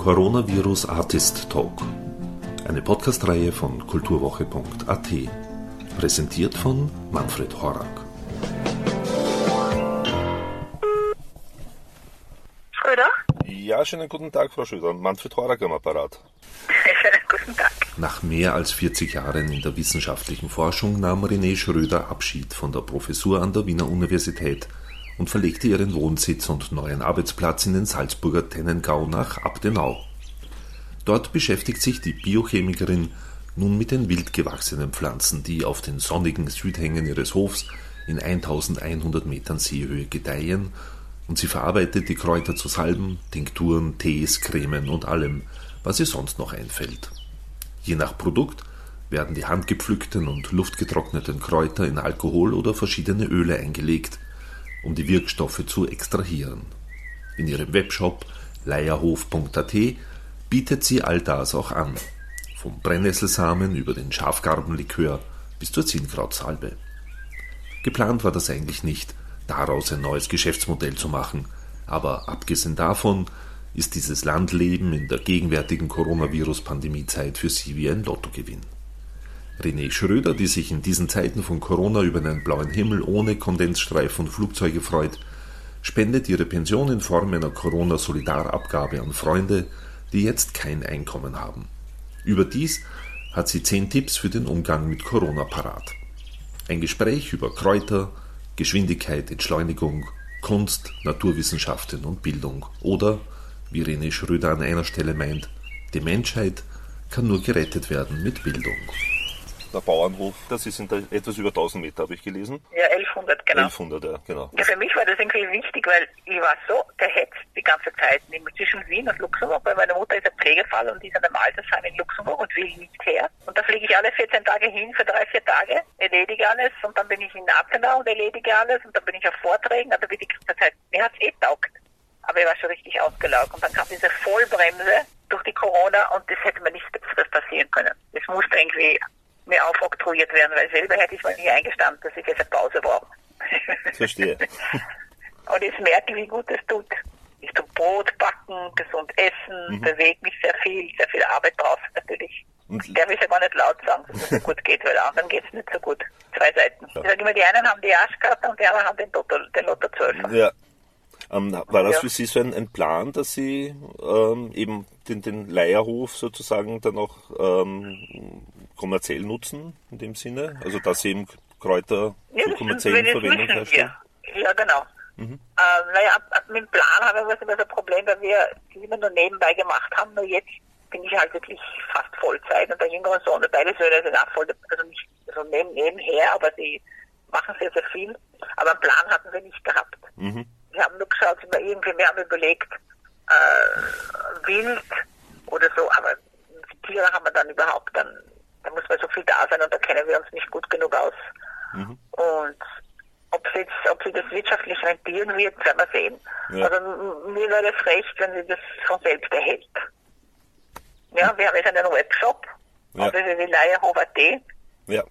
Coronavirus Artist Talk. Eine Podcastreihe von kulturwoche.at. Präsentiert von Manfred Horak. Schröder? Ja, schönen guten Tag, Frau Schröder. Manfred Horak am Apparat. Schönen guten Tag. Nach mehr als 40 Jahren in der wissenschaftlichen Forschung nahm René Schröder Abschied von der Professur an der Wiener Universität und verlegte ihren Wohnsitz und neuen Arbeitsplatz in den Salzburger Tennengau nach Abdenau. Dort beschäftigt sich die Biochemikerin nun mit den wild gewachsenen Pflanzen, die auf den sonnigen Südhängen ihres Hofs in 1100 Metern Seehöhe gedeihen, und sie verarbeitet die Kräuter zu Salben, Tinkturen, Tees, Cremen und allem, was ihr sonst noch einfällt. Je nach Produkt werden die handgepflückten und luftgetrockneten Kräuter in Alkohol oder verschiedene Öle eingelegt – um die Wirkstoffe zu extrahieren. In ihrem Webshop leierhof.at bietet sie all das auch an, vom Brennnesselsamen über den Schafgarbenlikör bis zur Zinnkrautsalbe. Geplant war das eigentlich nicht, daraus ein neues Geschäftsmodell zu machen, aber abgesehen davon ist dieses Landleben in der gegenwärtigen Coronavirus-Pandemiezeit für sie wie ein Lottogewinn. René Schröder, die sich in diesen Zeiten von Corona über einen blauen Himmel ohne Kondensstreifen und Flugzeuge freut, spendet ihre Pension in Form einer Corona-Solidarabgabe an Freunde, die jetzt kein Einkommen haben. Überdies hat sie zehn Tipps für den Umgang mit Corona parat. Ein Gespräch über Kräuter, Geschwindigkeit, Entschleunigung, Kunst, Naturwissenschaften und Bildung oder, wie René Schröder an einer Stelle meint, die Menschheit kann nur gerettet werden mit Bildung der Bauernhof, das ist in der, etwas über 1000 Meter, habe ich gelesen. Ja, 1100, genau. 1100, ja, genau. Ja, für mich war das irgendwie wichtig, weil ich war so gehetzt die ganze Zeit, zwischen Wien und Luxemburg, weil meine Mutter ist ein Pflegefall und die ist an einem Altersheim in Luxemburg und will nicht her. Und da fliege ich alle 14 Tage hin für drei, vier Tage, erledige alles und dann bin ich in Appenau und erledige alles und dann bin ich auf Vorträgen, also wie die ganze Zeit, mir hat es eh taugt. Aber ich war schon richtig ausgelaugt und dann kam diese Vollbremse durch die Corona und das hätte mir Besseres passieren können. Es musste irgendwie mir aufoktroyiert werden, weil selber hätte ich mal nie eingestanden, dass ich jetzt eine Pause brauche. Verstehe. Und jetzt merke ich, wie gut es tut. Ich tue Brot backen, gesund essen, mhm. bewege mich sehr viel, sehr viel Arbeit drauf natürlich. Und ich darf es aber nicht laut sagen, dass es so gut geht, weil anderen geht es nicht so gut. Zwei Seiten. Ja. Ich sage immer, die einen haben die Arschkarte und die anderen haben den Lotto, den Lotto 12. Ja. Ähm, war das ja. für Sie so ein, ein Plan, dass Sie ähm, eben den, den Leierhof sozusagen dann auch ähm, kommerziell nutzen, in dem Sinne? Also dass Sie eben Kräuter ja, zur kommerziellen Verwendung herstellen? Ja, genau. Mhm. Ähm, naja, mit dem Plan haben wir immer so ein Problem, weil wir die immer nur nebenbei gemacht haben. Nur jetzt bin ich halt wirklich fast Vollzeit und der jüngere Sohn, beide Söhne sind auch voll, also nicht so neben, nebenher, aber sie machen sehr, sehr viel. Aber einen Plan hatten wir nicht gehabt. Mhm. Wir haben nur geschaut, wir irgendwie, wir haben überlegt, äh, wild oder so, aber Tiere haben wir dann überhaupt dann da muss man so viel da sein und da kennen wir uns nicht gut genug aus. Mhm. Und ob sie, jetzt, ob sie das wirtschaftlich rentieren wird, werden wir sehen. Ja. Also mir wäre es recht, wenn sie das von selbst erhält. Ja, wir haben jetzt einen Webshop, ja. www.leierhof.at. Ja.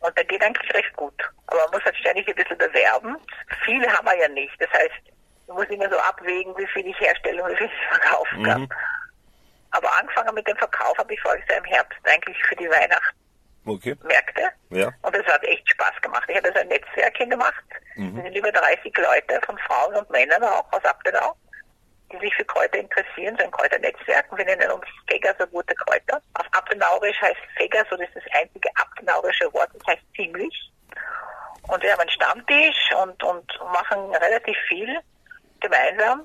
Und der geht eigentlich recht gut. Aber man muss halt ständig ein bisschen bewerben. Viele haben wir ja nicht. Das heißt, man muss immer so abwägen, wie viel ich herstelle und wie viel ich verkaufen kann. Mhm. Aber angefangen mit dem Verkauf habe ich voriges Jahr im Herbst eigentlich für die Weihnachten. Okay. Märkte. Ja. Und es hat echt Spaß gemacht. Ich habe so ein Netzwerk hingemacht. Mhm. Es sind über 30 Leute von Frauen und Männern auch aus Abdenau, die sich für Kräuter interessieren, so ein Kräuternetzwerk. Und wir nennen uns Feger, so gute Kräuter. Auf Abdenaurisch heißt Feger, so das ist das einzige abdenaurische Wort, das heißt ziemlich. Und wir haben einen Stammtisch und, und machen relativ viel gemeinsam.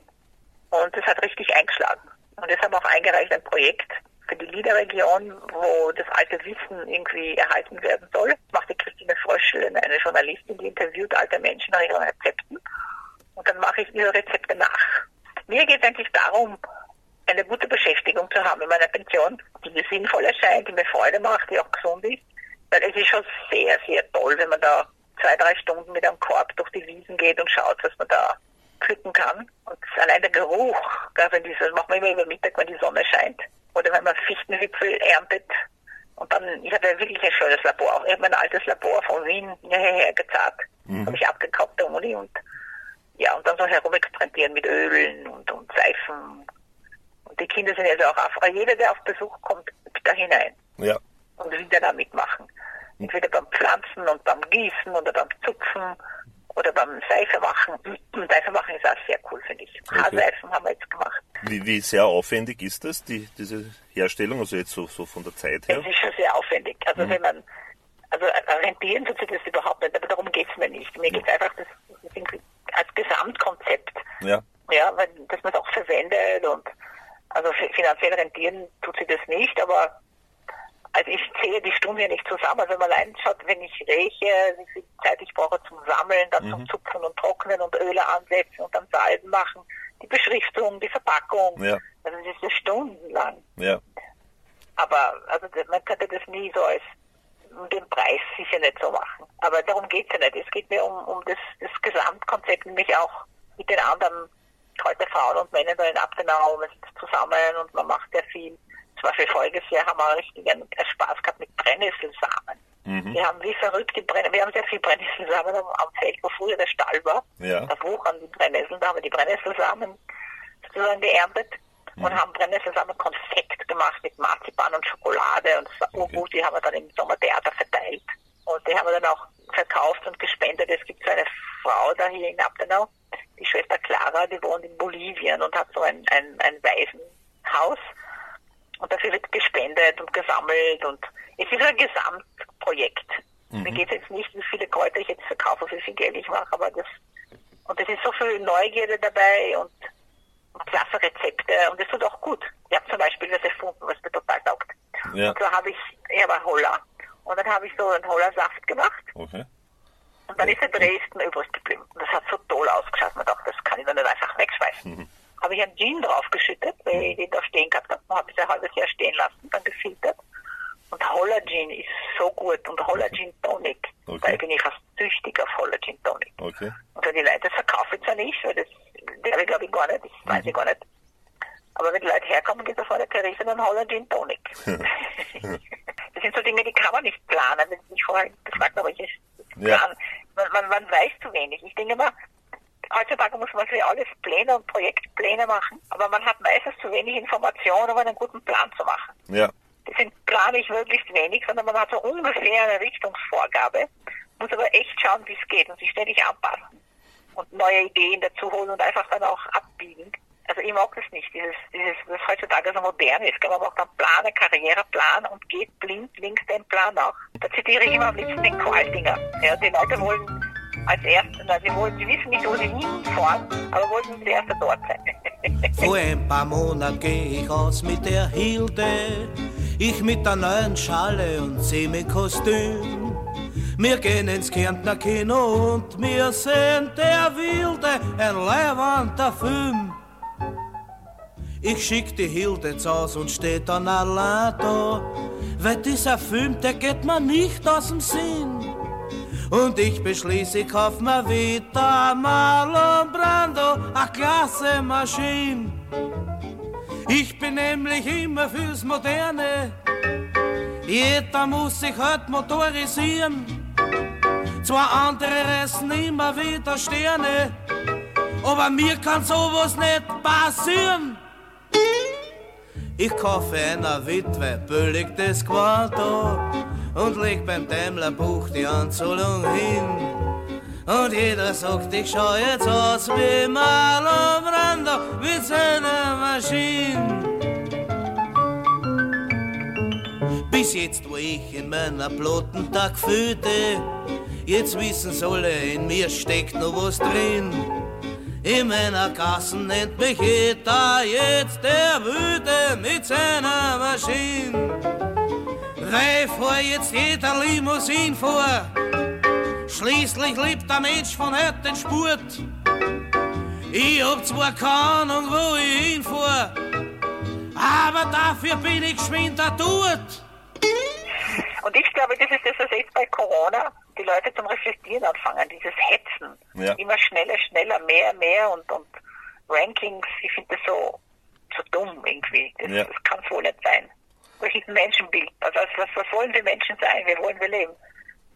Und es hat richtig eingeschlagen. Und deshalb auch eingereicht ein Projekt für die Liederregion, wo das alte Wissen irgendwie erhalten werden soll. Das macht die Christine Fröschel, eine Journalistin, die interviewt alte Menschen nach ihren Rezepten. Und dann mache ich ihre Rezepte nach. Mir geht es eigentlich darum, eine gute Beschäftigung zu haben in meiner Pension, die mir sinnvoll erscheint, die mir Freude macht, die auch gesund ist. Weil es ist schon sehr, sehr toll, wenn man da zwei, drei Stunden mit einem Korb durch die Wiesen geht und schaut, was man da pflücken kann. Und allein der Geruch, wenn dieses, das machen wir immer über Mittag, wenn die Sonne scheint. Oder wenn man Fichtenwipfel erntet. Und dann, ich hatte wirklich ein schönes Labor. Ich habe mein altes Labor von Wien hierher gezahlt. Mhm. Habe ich abgekauft der Uni und ja, und dann so herumexperimentieren mit Ölen und, und Seifen Und die Kinder sind also auch auf, jeder, der auf Besuch kommt, da hinein. Ja. Und will da mitmachen. Entweder beim Pflanzen und beim Gießen oder beim Zupfen oder beim Seife machen. Seife machen ist auch sehr cool, finde ich. Okay. Haarseifen haben wir jetzt gemacht. Wie, wie sehr aufwendig ist das, die, diese Herstellung, also jetzt so, so von der Zeit her? Es ist schon sehr aufwendig. Also mhm. wenn man, also rentieren tut sich das überhaupt nicht, aber darum geht es mir nicht. Mir geht es einfach das, das als Gesamtkonzept. Ja. Ja, weil, dass man es auch verwendet und also finanziell rentieren tut sie das nicht, aber also ich zähle die Stunden ja nicht zusammen. Wenn man allein schaut, wenn ich räche, wie viel Zeit ich brauche zum Sammeln, dann mhm. zum Zupfen und Trocknen und Öle ansetzen und dann Salben machen, die Beschriftung, die Verpackung. Ja. Also das ist ja stundenlang. Ja. Aber also man könnte das nie so als den Preis sicher nicht so machen. Aber darum geht es ja nicht. Es geht mir um, um das, das Gesamtkonzept, nämlich auch mit den anderen heute Frauen und Männern da in Abtenau, man sitzt zusammen und man macht sehr viel zum Beispiel voriges Jahr haben wir richtig einen Spaß gehabt mit Brennnesselsamen. Mhm. Wir haben wie verrückt die Brenn wir haben sehr viel Brennnesselsamen am, am Feld, wo früher der Stall war. Ja. Da wuchern die Brennnesseln, da haben wir die Brennnesselsamen sozusagen geerntet mhm. und haben Brennnesselsamen Konfekt gemacht mit Marzipan und Schokolade und das war okay. gut, die haben wir dann im Sommertheater verteilt. Und die haben wir dann auch verkauft und gespendet. Es gibt so eine Frau da hier in Abtenau, die Schwester Clara, die wohnt in Bolivien und hat so ein, ein, ein Waisenhaus und dafür wird gespendet und gesammelt und es ist ein Gesamtprojekt. Mhm. Mir geht es jetzt nicht, wie viele Kräuter ich jetzt verkaufe, wie viel Geld ich mache, aber das und es ist so viel Neugierde dabei und, und klasse Rezepte und es tut auch gut. Ich habe zum Beispiel was erfunden, was mir total taugt. Ja. Und so habe ich, er war Holler und dann habe ich so einen Hollersaft gemacht. Okay. Und dann ist der Dresden übrig geblieben. Und das hat so toll ausgeschaut. Man dachte, das kann ich dann nicht einfach wegschmeißen. Mhm habe ich einen Gin draufgeschüttet, weil ich den da stehen gehabt habe. habe ich ein halbes Jahr stehen lassen, dann gefiltert. Und Holler Gin ist so gut und Holler Gin Tonic. Okay. Da bin ich fast süchtig auf Holler Gin Tonic. Okay. Und wenn die Leute das verkaufen zwar nicht, weil das ich, glaube ich gar nicht, das weiß ich mhm. gar nicht. Aber wenn die Leute herkommen, geht es vor der Therese einen Holler Gin Tonic. das sind so Dinge, die kann man nicht planen. Wenn Sie mich vorher gefragt haben, ich ja. plan. Man, man, man weiß zu wenig. Ich denke immer, heutzutage muss man für alles Pläne und Projektpläne machen, aber man hat meistens zu wenig Informationen, um einen guten Plan zu machen. Ja. Deswegen plane ich möglichst wenig, sondern man hat so ungefähr eine Richtungsvorgabe, muss aber echt schauen, wie es geht und sich ständig anpassen und neue Ideen dazu holen und einfach dann auch abbiegen. Also ich mag das nicht, dieses, dieses, was heutzutage so modern ist. Man macht einen Plan, einen Karriereplan und geht blind links den Plan nach. Da zitiere ich immer am liebsten den Qualdinger. Ja, die Leute wollen als Erste. Na, sie, wollten, sie wissen nicht, wo sie hinfahren, aber wollten als Erste dort sein. Vor ein paar Monaten gehe ich aus mit der Hilde, ich mit der neuen Schale und Semikostüm. Wir gehen ins Kärntner Kino und wir sehen der Wilde, ein leibender Film. Ich schick die Hilde zu Haus und steht dann allein da, weil dieser Film, der geht mir nicht aus dem Sinn. Und ich beschließe, ich kauf mir wieder Marlon Brando, a klasse Maschine. Ich bin nämlich immer fürs Moderne. Jeder muss sich halt motorisieren. Zwei andere reißen immer wieder Sterne. Aber mir kann sowas nicht passieren. Ich kaufe einer Witwe billig das Quanto und leg beim Daimler-Buch die Anzahlung hin. Und jeder sagt, ich schau jetzt aus wie Marlon Brando mit seiner Maschine. Bis jetzt, wo ich in meiner Tag fühlte, jetzt wissen alle, in mir steckt noch was drin. In meiner Kassen nennt mich jeder jetzt der Wüte mit seiner Maschine. Drei fuhr jetzt jeder Limousin vor. Schließlich liebt der Mensch von heute den Spurt. Ich hab zwar keine Ahnung, wo ich hinfuhr, aber dafür bin ich geschwind da dort. Und ich glaube, das ist das, was jetzt bei Corona die Leute zum Reflektieren anfangen, dieses Hetzen. Ja. Immer schneller, schneller, mehr, mehr und, und Rankings, ich finde das so, so dumm irgendwie. Das, ja. das kann es wohl nicht sein welches Menschenbild. Also was, was wollen wir Menschen sein? Wie wollen wir leben?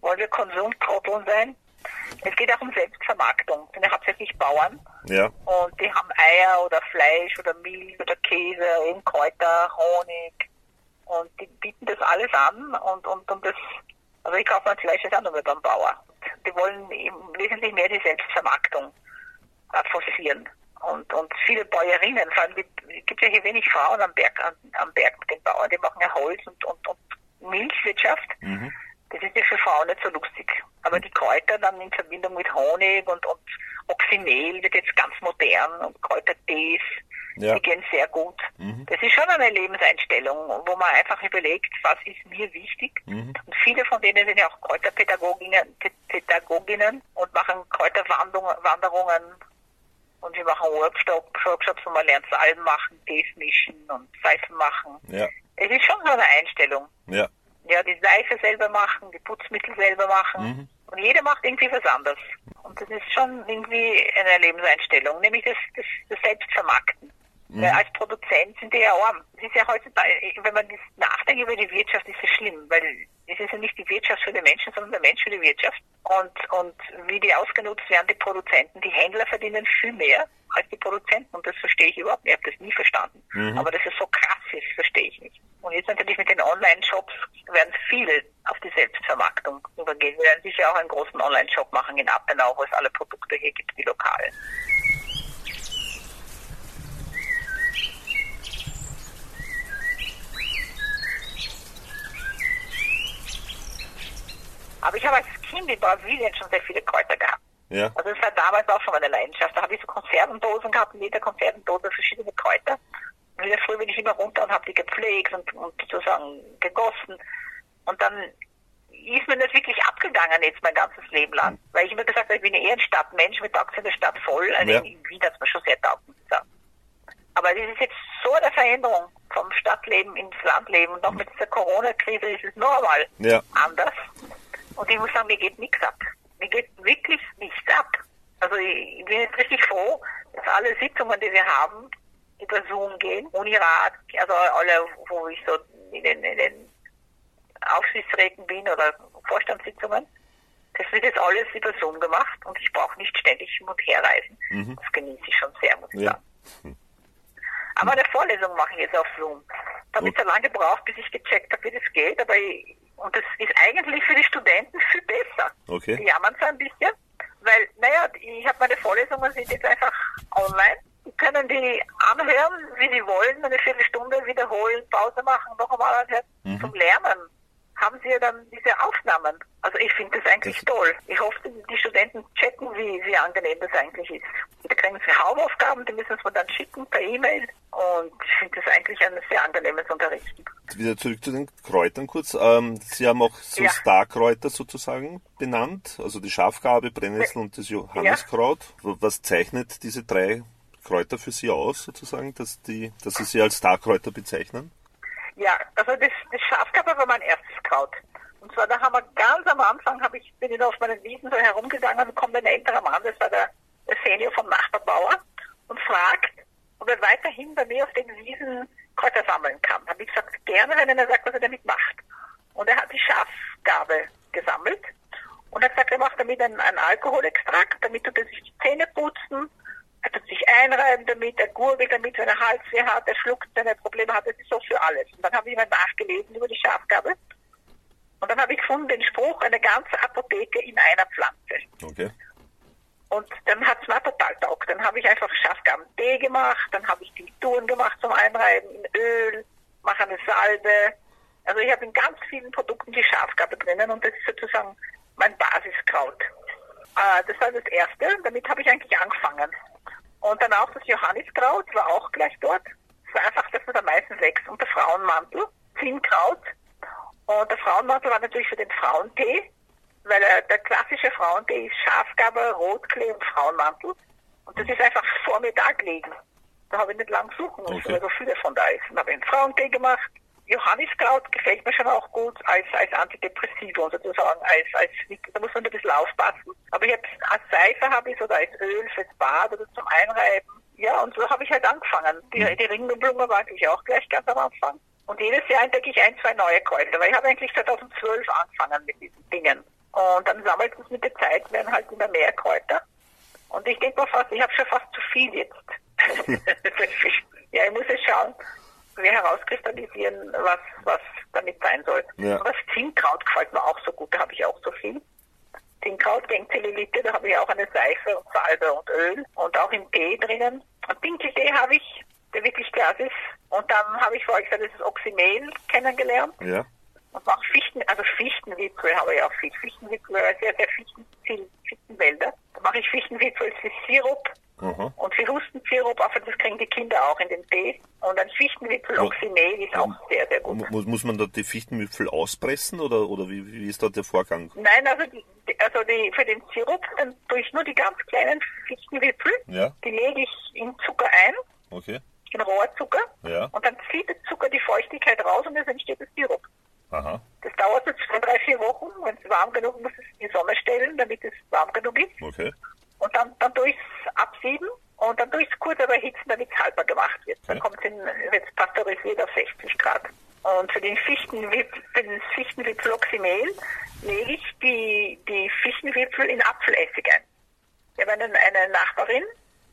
Wollen wir Konsumtrotteln sein? Es geht auch um Selbstvermarktung. Sind ja hauptsächlich Bauern. Ja. Und die haben Eier oder Fleisch oder Milch oder Käse, eben Kräuter, Honig. Und die bieten das alles an und, und, und das, also ich kaufe mein Fleisch jetzt auch nur beim Bauer. Die wollen wesentlich mehr die Selbstvermarktung äh, forcieren. Und, und viele Bäuerinnen, vor allem es gibt ja hier wenig Frauen am Berg, am, am Berg mit den Bauern, die machen ja Holz und, und, und Milchwirtschaft. Mhm. Das ist ja für Frauen nicht so lustig. Aber die Kräuter dann in Verbindung mit Honig und, und Oxymel wird jetzt ganz modern und Kräutertees, Ja. die gehen sehr gut. Mhm. Das ist schon eine Lebenseinstellung, wo man einfach überlegt, was ist mir wichtig. Mhm. Und viele von denen sind ja auch Kräuterpädagoginnen Pädagoginnen und machen Kräuterwanderungen und wir machen Workshops, Workshops, wo man lernt Salben machen, Tees mischen und Seifen machen. Ja. Es ist schon so eine Einstellung. Ja. Ja, die Seife selber machen, die Putzmittel selber machen. Mhm. Und jeder macht irgendwie was anderes. Und das ist schon irgendwie eine Lebenseinstellung, nämlich das, das, das Selbstvermarkten. Weil als Produzent sind die ja arm. Es ist ja heutzutage, wenn man das nachdenkt über die Wirtschaft, ist es schlimm, weil es ist ja nicht die Wirtschaft für den Menschen, sondern der Mensch für die Wirtschaft. Und, und wie die ausgenutzt werden, die Produzenten, die Händler verdienen viel mehr als die Produzenten. Und das verstehe ich überhaupt nicht. Ich habe das nie verstanden. Mhm. Aber dass es so krass ist, verstehe ich nicht. Und jetzt natürlich mit den Online-Shops werden viele auf die Selbstvermarktung übergehen. Wir werden sicher auch einen großen Online-Shop machen in Appenau, wo es alle Produkte hier gibt, die lokalen. Aber ich habe als Kind in Brasilien schon sehr viele Kräuter gehabt. Ja. Also es war damals auch schon meine Leidenschaft. Da habe ich so Konservendosen gehabt, in jeder Konservendose verschiedene Kräuter. Und in der Früh bin ich immer runter und habe die gepflegt und, und sozusagen gegossen. Und dann ist mir das wirklich abgegangen jetzt mein ganzes Leben lang. Weil ich immer gesagt habe, ich bin eher ein Stadtmensch, mir taugt in der Stadt voll. Also Ja. in Wien hat es mir schon sehr taugt. Aber das ist jetzt so eine Veränderung vom Stadtleben ins Landleben. Und noch mit dieser Corona-Krise ist es noch einmal Ja. anders. Und ich muss sagen, mir geht nichts ab. Mir geht wirklich nichts ab. Also ich, ich bin jetzt richtig froh, dass alle Sitzungen, die wir haben, über Zoom gehen. Unirat, also alle, wo ich so in den, in den Aufsichtsräten bin oder Vorstandssitzungen. Das wird jetzt alles über Zoom gemacht und ich brauche nicht ständig hin und her reisen. Mhm. Das genieße ich schon sehr, muss ich Ja. sagen. Aber eine Vorlesung mache ich jetzt auf Zoom. Da habe ich so lange gebraucht, bis ich gecheckt habe, wie das geht. Aber ich, und das ist eigentlich für die Studenten viel besser. Okay. Die jammern so ein bisschen, weil, naja, ich habe meine Vorlesungen sind jetzt einfach online. Können die anhören, wie sie wollen, eine Viertelstunde wiederholen, Pause machen, noch einmal anhören. Zum Lernen haben sie ja dann diese Aufnahmen. Also ich finde das eigentlich Das- toll. Ich hoffe, die Studenten checken, wie, wie angenehm das eigentlich ist. Da kriegen sie Hausaufgaben, die müssen sie mir dann schicken per E-Mail. Und ich finde das eigentlich ein sehr angenehmes Unterrichten. Wieder zurück zu den Kräutern kurz. Ähm, Sie haben auch so Ja. Starkräuter sozusagen benannt, also die Schafgarbe, Brennnessel und das Johanniskraut. Was zeichnet diese drei Kräuter für Sie aus, sozusagen, dass, die, dass Sie sie als Starkräuter bezeichnen? Ja, also das, das Schafgarbe war mein erstes Kraut. Und zwar, da haben wir ganz am Anfang, hab ich, bin ich auf meinen Wiesen so herumgegangen und kommt ein älterer Mann, das war der, der Senior vom Nachbarbauer, und fragt, ob er weiterhin bei mir auf den Wiesen Kräuter sammeln kann. Habe ich gesagt, gerne, wenn er sagt, was er damit macht. Und er hat die Schafgarbe gesammelt und hat gesagt, er macht damit einen, einen Alkoholextrakt, damit tut er sich die Zähne putzen, er tut sich einreiben damit, er gurgelt damit, wenn er Halsweh hat, er schluckt, wenn er Probleme hat, das ist so für alles. Und dann habe ich mal nachgelesen über die Schafgarbe und dann habe ich gefunden den Spruch, eine ganze Apotheke in einer Pflanze. Okay. Und dann hat es mir total taugt. Dann habe ich einfach Schafgarben-Tee gemacht, dann habe ich Tinkturen gemacht zum Einreiben in Öl, mache eine Salbe. Also ich habe in ganz vielen Produkten die Schafgarbe drinnen und das ist sozusagen mein Basiskraut. Äh, das war das Erste, damit habe ich eigentlich angefangen. Und dann auch das Johanniskraut war auch gleich dort. Es war einfach das, was am meisten wächst. Und der Frauenmantel, Zinnkraut. Und der Frauenmantel war natürlich für den Frauentee, weil äh, der klassische Frauentee ist Schafgarbe, Rotklee und Frauenmantel. Und das ist einfach vor mir da gelegen. Da habe ich nicht lang suchen müssen, Okay. weil so viele von da ist. Dann habe ich einen Frauentee gemacht. Johanniskraut gefällt mir schon auch gut als, als Antidepressivum sozusagen, als, als, da muss man ein bisschen aufpassen. Aber ich habe als Seife habe ich oder als Öl fürs Bad oder zum Einreiben. Ja, und so habe ich halt angefangen. Die, die Ringelblume war eigentlich auch gleich ganz am Anfang. Und jedes Jahr entdecke ich ein, zwei neue Kräuter, weil ich habe eigentlich 2012 angefangen mit diesen Dingen. Und dann sammelt es mit der Zeit, werden halt immer mehr Kräuter. Und ich denke mal fast, ich habe schon fast zu viel jetzt. ja, ich muss jetzt schauen, wir herauskristallisieren, was, was damit sein soll. Ja. Aber das Zinkkraut gefällt mir auch so gut, da habe ich auch so viel. Zinkkraut, Denkzellulite, da habe ich auch eine Seife und Salbe und Öl und auch im Tee drinnen. Und Dinkeltee habe ich, der wirklich klasse ist. Und dann habe ich vorher gesagt, das ist Oxymel kennengelernt. Ja. Und Fichten, also Fichtenwipfel habe ich auch viel. Fichtenwipfel, sehr, sehr Fichten, viel Fichtenwälder. Da mache ich Fichtenwipfel für Sirup Aha. und für Hustensirup, aber das kriegen die Kinder auch in den Tee. Und ein Fichtenwipfel Oxymel ist auch sehr, sehr gut. Muss, muss man da die Fichtenwipfel auspressen oder, oder wie, wie ist da der Vorgang? Nein, also, die, also die, für den Sirup dann tue ich nur die ganz kleinen Fichtenwipfel. Ja. Die lege ich in Zucker ein. Okay. In Rohrzucker. Ja. Und dann zieht der Zucker die Feuchtigkeit raus und es entsteht das Sirup. Aha. So drei, vier Wochen. Wenn es warm genug muss es in die Sonne stellen, damit es warm genug ist. Okay. Und dann, dann tue ich es absieben und dann tue ich es kurz überhitzen, damit es haltbar gemacht wird. Okay. Dann kommt es pasteurisiert auf 60 Grad. Und für den Fichtenwipfel, für den Fichtenwipfeloxymel lege ich die, die Fichtenwipfel in Apfelessig ein. Ich habe eine, eine Nachbarin,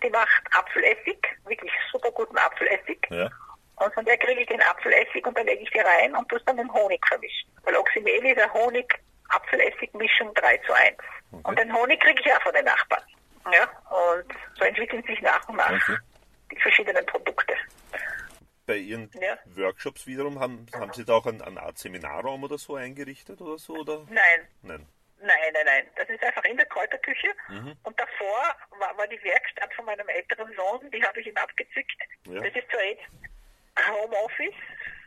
die macht Apfelessig, wirklich super guten Apfelessig. Ja. Und von der kriege ich den Apfelessig und dann lege ich die rein und tue es dann mit Honig vermischen. Weil Oxymel ist eine Honig-Apfelessig-Mischung 3 zu 1. Okay. Und den Honig kriege ich auch von den Nachbarn. Ja, und so entwickeln sich nach und nach okay. die verschiedenen Produkte. Bei Ihren ja. Workshops wiederum, haben, haben Sie da auch eine Art Seminarraum oder so eingerichtet oder so? Oder? Nein. Nein. Nein, nein, nein. Das ist einfach in der Kräuterküche. Mhm. Und davor war, war, die Werkstatt von meinem älteren Sohn, die habe ich ihm abgezückt. Ja. Das ist zwar jetzt Homeoffice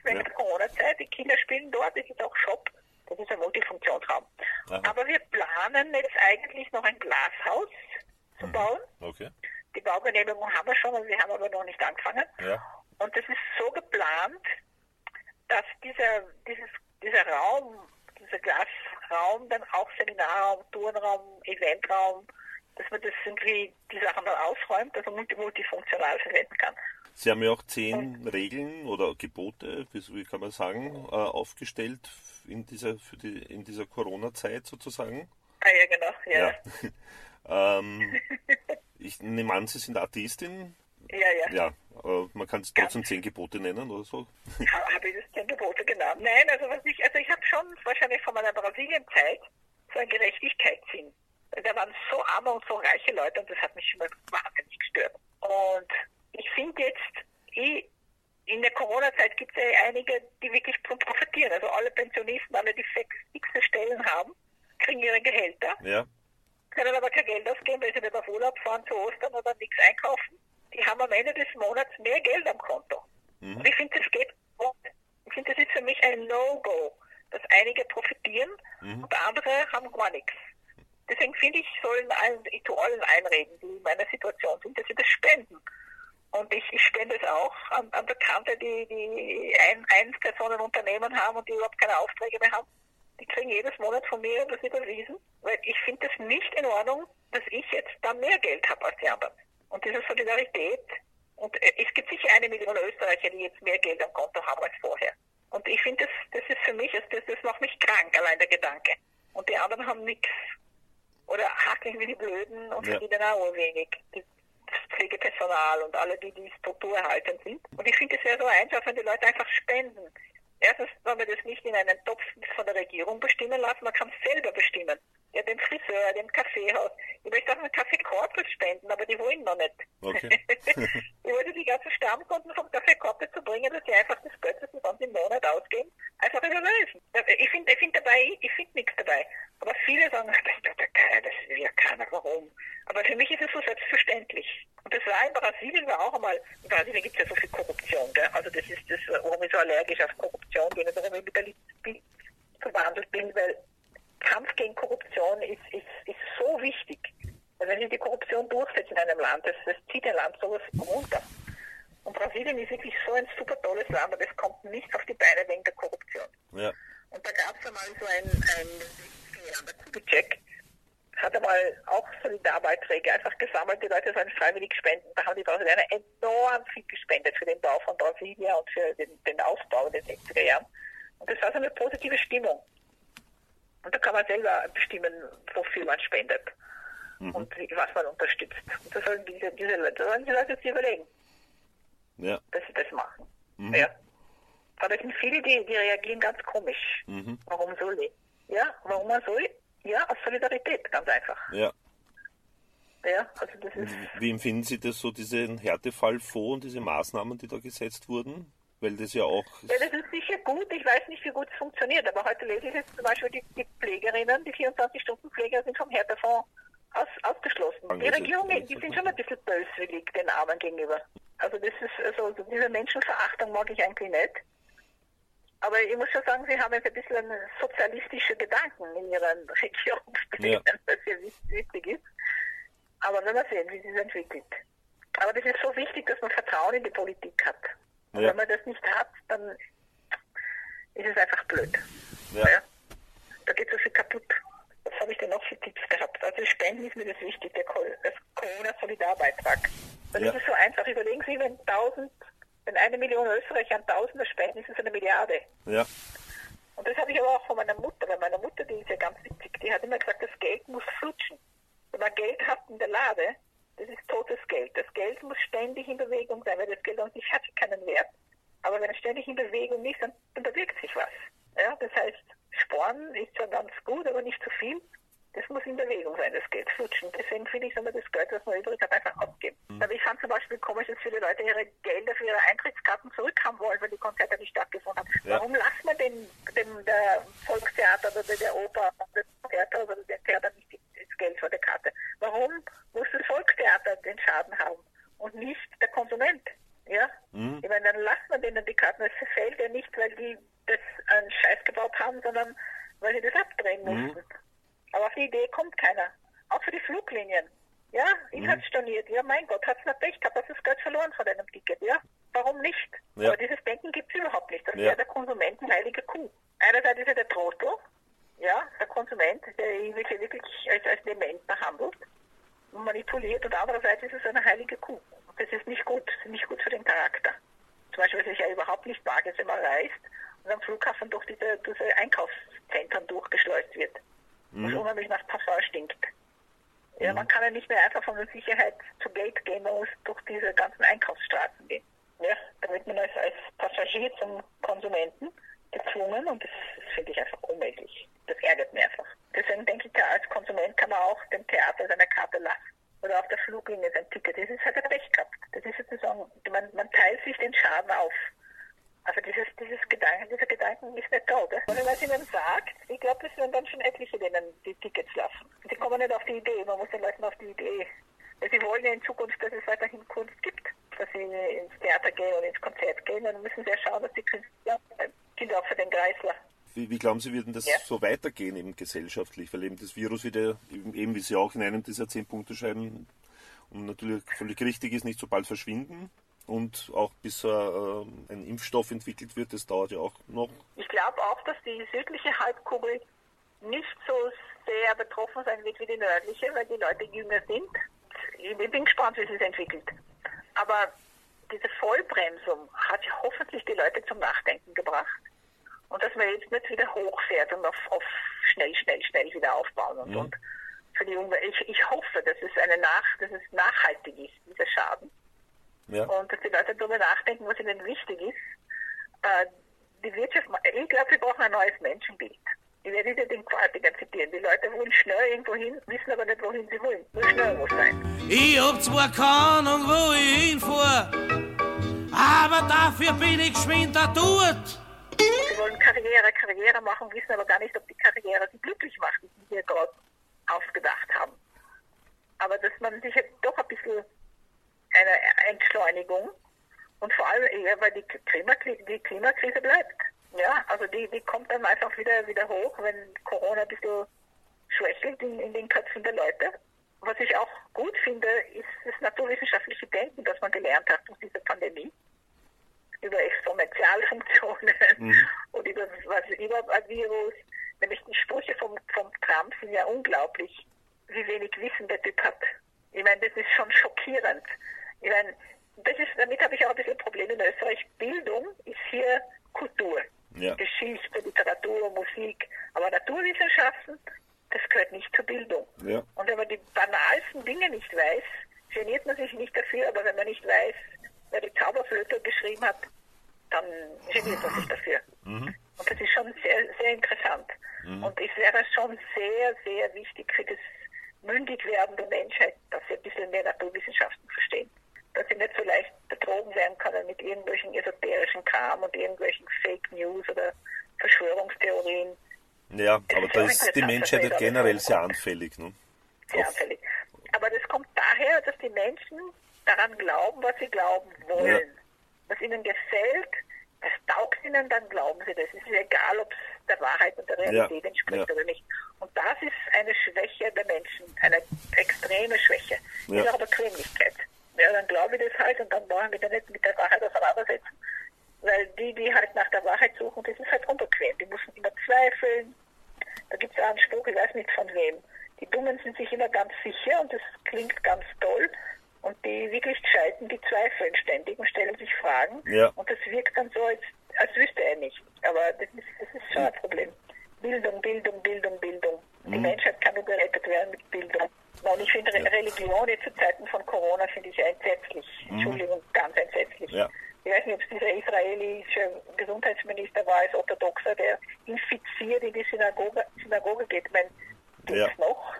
während ja. der Corona-Zeit. Die Kinder spielen dort, das ist auch Shop. Das ist ein Multifunktionsraum. Aha. Aber wir planen jetzt eigentlich noch ein Glashaus zu mhm. bauen. Okay. Die Baugenehmigung haben wir schon, wir haben aber noch nicht angefangen. Ja. Und das ist so geplant, dass dieser, dieses, dieser Raum, dieser Glasraum dann auch Seminarraum, Turnraum, Eventraum, dass man das irgendwie die Sachen dann ausräumt, also multifunktional verwenden kann. Sie haben ja auch zehn und, Regeln oder Gebote, wie kann man sagen, äh, aufgestellt in dieser, für die, in dieser Corona-Zeit sozusagen. Ah ja, genau, ja. ja. ähm, ich nehme an, Sie sind Atheistin. Ja, ja. Ja, man kann es trotzdem zehn Gebote nennen oder so. Habe ich das zehn Gebote genannt? Nein, also was ich, also ich habe schon wahrscheinlich von meiner Brasilienzeit so einen Gerechtigkeitssinn. Da waren so arme und so reiche Leute und das hat mich schon mal wahnsinnig gestört. Und ich finde jetzt, eh, in der Corona-Zeit gibt es ja einige, die wirklich profitieren. Also alle Pensionisten, alle, die fixe Stellen haben, kriegen ihre Gehälter. Ja. Können aber kein Geld ausgeben, weil sie nicht auf Urlaub fahren zu Ostern oder nichts einkaufen. Die haben am Ende des Monats mehr Geld am Konto. Mhm. Und ich finde, das geht Ich finde, das ist für mich ein No-Go, dass einige profitieren mhm. und andere haben gar nichts. Deswegen finde ich, sollen allen, ich tue allen einreden, die in meiner Situation sind, dass sie das spenden. Und ich, ich spende es auch an, an Bekannte, die, die ein, Ein-Personen-Unternehmen haben und die überhaupt keine Aufträge mehr haben. Die kriegen jedes Monat von mir das überwiesen, weil ich finde es nicht in Ordnung, dass ich jetzt da mehr Geld habe als die anderen. Und diese Solidarität, und äh, es gibt sicher eine Million Österreicher, die jetzt mehr Geld am Konto haben als vorher. Und ich finde, das, das ist für mich, das, das macht mich krank, allein der Gedanke. Und die anderen haben nichts. Oder hakeln wie die Blöden und ja. verdienen auch wenig. Die, Pflegepersonal und alle, die die Struktur erhalten sind. Und ich finde es sehr so einfach, wenn die Leute einfach spenden. Erstens soll man das nicht in einen Topf von der Regierung bestimmen lassen, man kann es selber bestimmen. Ja, dem Friseur, dem Kaffeehaus. Ich möchte auch einen Kaffee Corpus spenden, aber die wollen noch nicht. Okay. ich wollte die ganzen Stammkunden vom Kaffee Corpus zu bringen, dass sie einfach das Geld, das sie sonst im Monat ausgeben, einfach überweisen. Ich finde ich find dabei, ich finde nichts dabei. Aber viele sagen, das ist ja keiner, das will ja keiner, warum? Aber für mich ist es so selbstverständlich. Und das war in Brasilien war auch einmal, in Brasilien gibt es ja so viel Korruption, gell? Also das ist das, warum ich so allergisch auf Korruption bin und warum ich mit der Liebe verwandelt bin, weil Kampf gegen Korruption ist, ist, ist so wichtig. Also wenn sich die Korruption durchsetzt in einem Land, das, das zieht ein Land sowas runter. Und Brasilien ist wirklich so ein super tolles Land, aber es kommt nicht auf die Beine wegen der Korruption. Ja. Und da gab es einmal so ein, ein der Kubitschek, hat einmal auch Solidarbeiträge einfach gesammelt, die Leute sollen freiwillig spenden. Da haben die Brasilianer enorm viel gespendet für den Bau von Brasilia und für den, den Aufbau in den 60er Jahren. Und das war so eine positive Stimmung. Und da kann man selber bestimmen, wofür man spendet mhm. und was man unterstützt. Und das sollen diese, diese Leute, sollen die Leute sich überlegen, ja. dass sie das machen. Mhm. Ja. Aber es sind viele, die, die reagieren ganz komisch. Mhm. Warum soll ich? Ja, warum man soll? Ja, aus Solidarität, ganz einfach. Ja. Ja, also das ist. Wie empfinden Sie das so, diesen Härtefallfonds und diese Maßnahmen, die da gesetzt wurden? Weil das ja auch. Ja, das ist sicher gut. Ich weiß nicht, wie gut es funktioniert, aber heute lese ich jetzt zum Beispiel die, die Pflegerinnen, die 24-Stunden-Pfleger sind vom Härtefond aus, ausgeschlossen. Die Regierung, die sind schon ein bisschen böswillig den Armen gegenüber. Also das ist also diese Menschenverachtung mag ich eigentlich nicht. Aber ich muss schon sagen, sie haben jetzt ein bisschen sozialistische Gedanken in ihren Regierungsplänen, ja. was ja wichtig ist. Aber wenn wir sehen, wie sich entwickelt. Aber das ist so wichtig, dass man Vertrauen in die Politik hat. Und ja. wenn man das nicht hat, dann ist es einfach blöd. Ja. ja. Da geht so viel kaputt. Was habe ich denn noch für Tipps gehabt? Also Spenden ist mir das wichtig, der Corona-Solidarbeitrag. Das ja. ist so einfach. Überlegen Sie, wenn 1000, wenn eine Million Österreicher an Tausender spenden, ist es eine Milliarde. Ja. Und das habe ich aber auch von meiner Mutter, weil meine Mutter, die ist ja ganz witzig, die hat immer gesagt, das Geld muss flutschen. Wenn man Geld hat in der Lade, das ist totes Geld. Das Geld muss ständig in Bewegung sein, weil das Geld an sich hat keinen Wert. Aber wenn es ständig in Bewegung ist, dann, dann bewirkt sich was. Ja, das heißt, Sporn ist zwar ganz gut, aber nicht zu viel. Das muss in Bewegung sein, das Geld flutschen. Deswegen finde ich, soll man das Geld, was man übrig hat, einfach ausgeben. Mhm. Aber ich fand zum Beispiel komisch, dass viele Leute ihre Gelder für ihre Eintrittskarten zurückhaben wollen, weil die Konzerte nicht stattgefunden haben. Ja. Warum lassen wir dem, dem der Volkstheater oder der Oper, der Theater oder der Theater nicht das Geld für die Karte? Warum muss das Volkstheater den Schaden haben und nicht der Konsument? Ja? Mhm. Ich meine, dann lassen wir denen die Karten. Es fällt ja nicht, weil die das einen Scheiß gebaut haben, sondern weil sie das abdrehen mhm. mussten. Die Idee kommt keiner. Auch für die Fluglinien. Ja, ich mhm. hab's storniert. Ja, mein Gott, hat's nicht Pech gehabt, hast das Geld verloren von deinem Ticket. Ja, warum nicht? Ja. Aber dieses Denken gibt's überhaupt nicht. Das ja. wäre der Konsument eine heilige Kuh. Einerseits ist er der Trottel, ja, der Konsument, der ihn wirklich, wirklich als, als Dement behandelt und manipuliert und andererseits ist es eine heilige Kuh. Das ist nicht gut, nicht gut für den Charakter. Zum Beispiel, was ich ja überhaupt nicht mag, ist, wenn man reist und am Flughafen durch diese, diese Einkaufszentren durchgeschleust wird mhm. was unheimlich nach Parfum stinkt. Ja, mhm. man kann ja nicht mehr einfach von der Sicherheit zu Gate gehen, man muss durch diese ganzen Einkaufsstraßen gehen. Ja, da wird man als, als Passagier zum Konsumenten gezwungen und das, das finde ich einfach unmöglich. Das ärgert mich einfach. Deswegen denke ich, ja, als Konsument kann man auch dem Theater seine Karte lassen. Oder auf der Fluglinie sein Ticket. Das ist halt ein Pech gehabt. Das ist sozusagen, man, man teilt sich den Schaden auf. Also dieses, dieses Gedanken, dieser Gedanken ist nicht da, gell? Und man es ihnen sagt, ich glaube, es werden dann schon etliche denen die Tickets lassen. Sie kommen nicht auf die Idee, man muss den Leuten auf die Idee. Weil sie wollen ja in Zukunft, dass es weiterhin Kunst gibt, dass sie ins Theater gehen und ins Konzert gehen, dann müssen sie ja schauen, dass die Künstler, Kinder auch für den Kreisler. Wie, wie, glauben Sie, wird denn das ja. so weitergehen eben gesellschaftlich? Weil eben das Virus wieder, eben wie Sie auch in einem dieser zehn Punkte schreiben, und natürlich völlig richtig ist, nicht so bald verschwinden und auch bis äh, ein Impfstoff entwickelt wird, das dauert ja auch noch. Ich glaube auch, dass die südliche Halbkugel nicht so sehr betroffen sein wird wie die nördliche, weil die Leute jünger sind. Ich bin gespannt, wie es sich entwickelt. Aber diese Vollbremsung hat ja hoffentlich die Leute zum Nachdenken gebracht. Und dass man jetzt nicht wieder hochfährt und auf, auf schnell, schnell, schnell wieder aufbauen und, mhm. und für die Umwelt. Ich, ich hoffe, dass es eine nach, dass es nachhaltig ist, dieser Schaden. Ja. Und dass die Leute darüber nachdenken, was ihnen wichtig ist. Äh, die Wirtschaft, ich glaube, wir brauchen ein neues Menschenbild. Ich werde wieder den Qualtiger zitieren. Die Leute wollen schnell irgendwo hin, wissen aber nicht, wohin sie wollen. Nur schnell muss sein. Ich hab zwar keine Ahnung, wo ich hinfahre, aber dafür bin ich geschwind dort. Sie wollen Karriere, Karriere machen, wissen aber gar nicht, ob die Karriere sie glücklich macht, die sie hier gerade ausgedacht haben. Aber dass man sich jetzt doch ein bisschen eine Entschleunigung und vor allem eher, weil die, Klimakrise, die Klimakrise bleibt. Ja, also die, die kommt dann einfach wieder, wieder hoch, wenn Corona ein bisschen schwächelt in, in den Köpfen der Leute. Was ich auch gut finde, ist das naturwissenschaftliche Denken, das man gelernt hat durch diese Pandemie. Über Exponentialfunktionen mhm. und über was überhaupt ein. Nämlich die Sprüche vom, vom Trump sind ja unglaublich, wie wenig Wissen der Typ hat. Ich meine, das ist schon schockierend. Ich meine, das ist, damit habe ich auch ein bisschen Probleme in Österreich. Bildung ist hier Kultur. Ja. Geschichte, Literatur, Musik. Aber Naturwissenschaften, das gehört nicht zur Bildung. Ja. Und wenn man die banalsten Dinge nicht weiß, geniert man sich nicht dafür, aber wenn man nicht weiß, wer die Zauberflöte geschrieben hat, dann geniert man sich dafür. Mhm. Und das ist schon sehr, sehr interessant. Mhm. Und es wäre schon sehr, sehr wichtig für das Mündigwerden der Menschheit, dass sie ein bisschen mehr Naturwissenschaften verstehen. Dass sie nicht so leicht werden können mit irgendwelchen esoterischen Kram und irgendwelchen Fake News oder Verschwörungstheorien. Ja, das aber da ist die Menschheit generell sehr anfällig. Ne? Sehr anfällig. Aber das kommt daher, dass die Menschen daran glauben, was sie glauben wollen. Ja. Was ihnen gefällt, das taugt ihnen, dann glauben sie das. Es ist egal, ob es der Wahrheit und der Realität ja. entspricht ja. oder nicht. Und das ist eine Schwäche der Menschen, eine extreme Schwäche. Ja. Ist auch Bequemlichkeit. Ja, dann glaube ich das halt und dann brauchen wir dann nicht mit der Wahrheit auseinandersetzen. Weil die, die halt nach der Wahrheit suchen, das ist halt unbequem. Die müssen immer zweifeln. Da gibt es auch einen Spruch, ich weiß nicht von wem. Die Dummen sind sich immer ganz sicher und das klingt ganz toll. Und die wirklich Gescheiten, die zweifeln ständig und stellen sich Fragen. Ja. Und das wirkt dann so, als, als wüsste er nicht. Aber das ist, das ist schon ein Problem. Bildung, Bildung, Bildung, Bildung. Mhm. Die Menschheit kann nur gerettet werden mit Bildung. Und ich finde ja. Religion jetzt zu Zeiten von Corona finde ich entsetzlich. Mhm. Entschuldigung, ganz entsetzlich. Ja. Ich weiß nicht, ob es dieser israelische Gesundheitsminister war als Orthodoxer, der infiziert in die Synagoge geht. Ich meine, geht's ja. noch?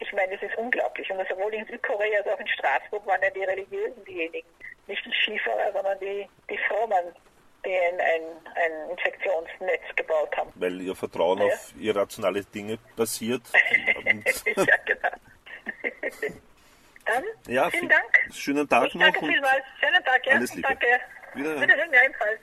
Ich meine, es ist unglaublich. Und sowohl in Südkorea als auch in Straßburg waren ja die Religiösen diejenigen. Nicht die Skifahrer, sondern die, die Frommen, die ein, ein, ein Infektionsnetz gebaut haben. Weil ihr Vertrauen ja. auf irrationale Dinge basiert. ja, genau. Dann, ja, vielen Dank. Schönen Tag ich noch. Danke vielmals. Schönen Tag, ja. Alles Liebe. Danke. Wiederhören. Wiederhören, ja, ebenfalls.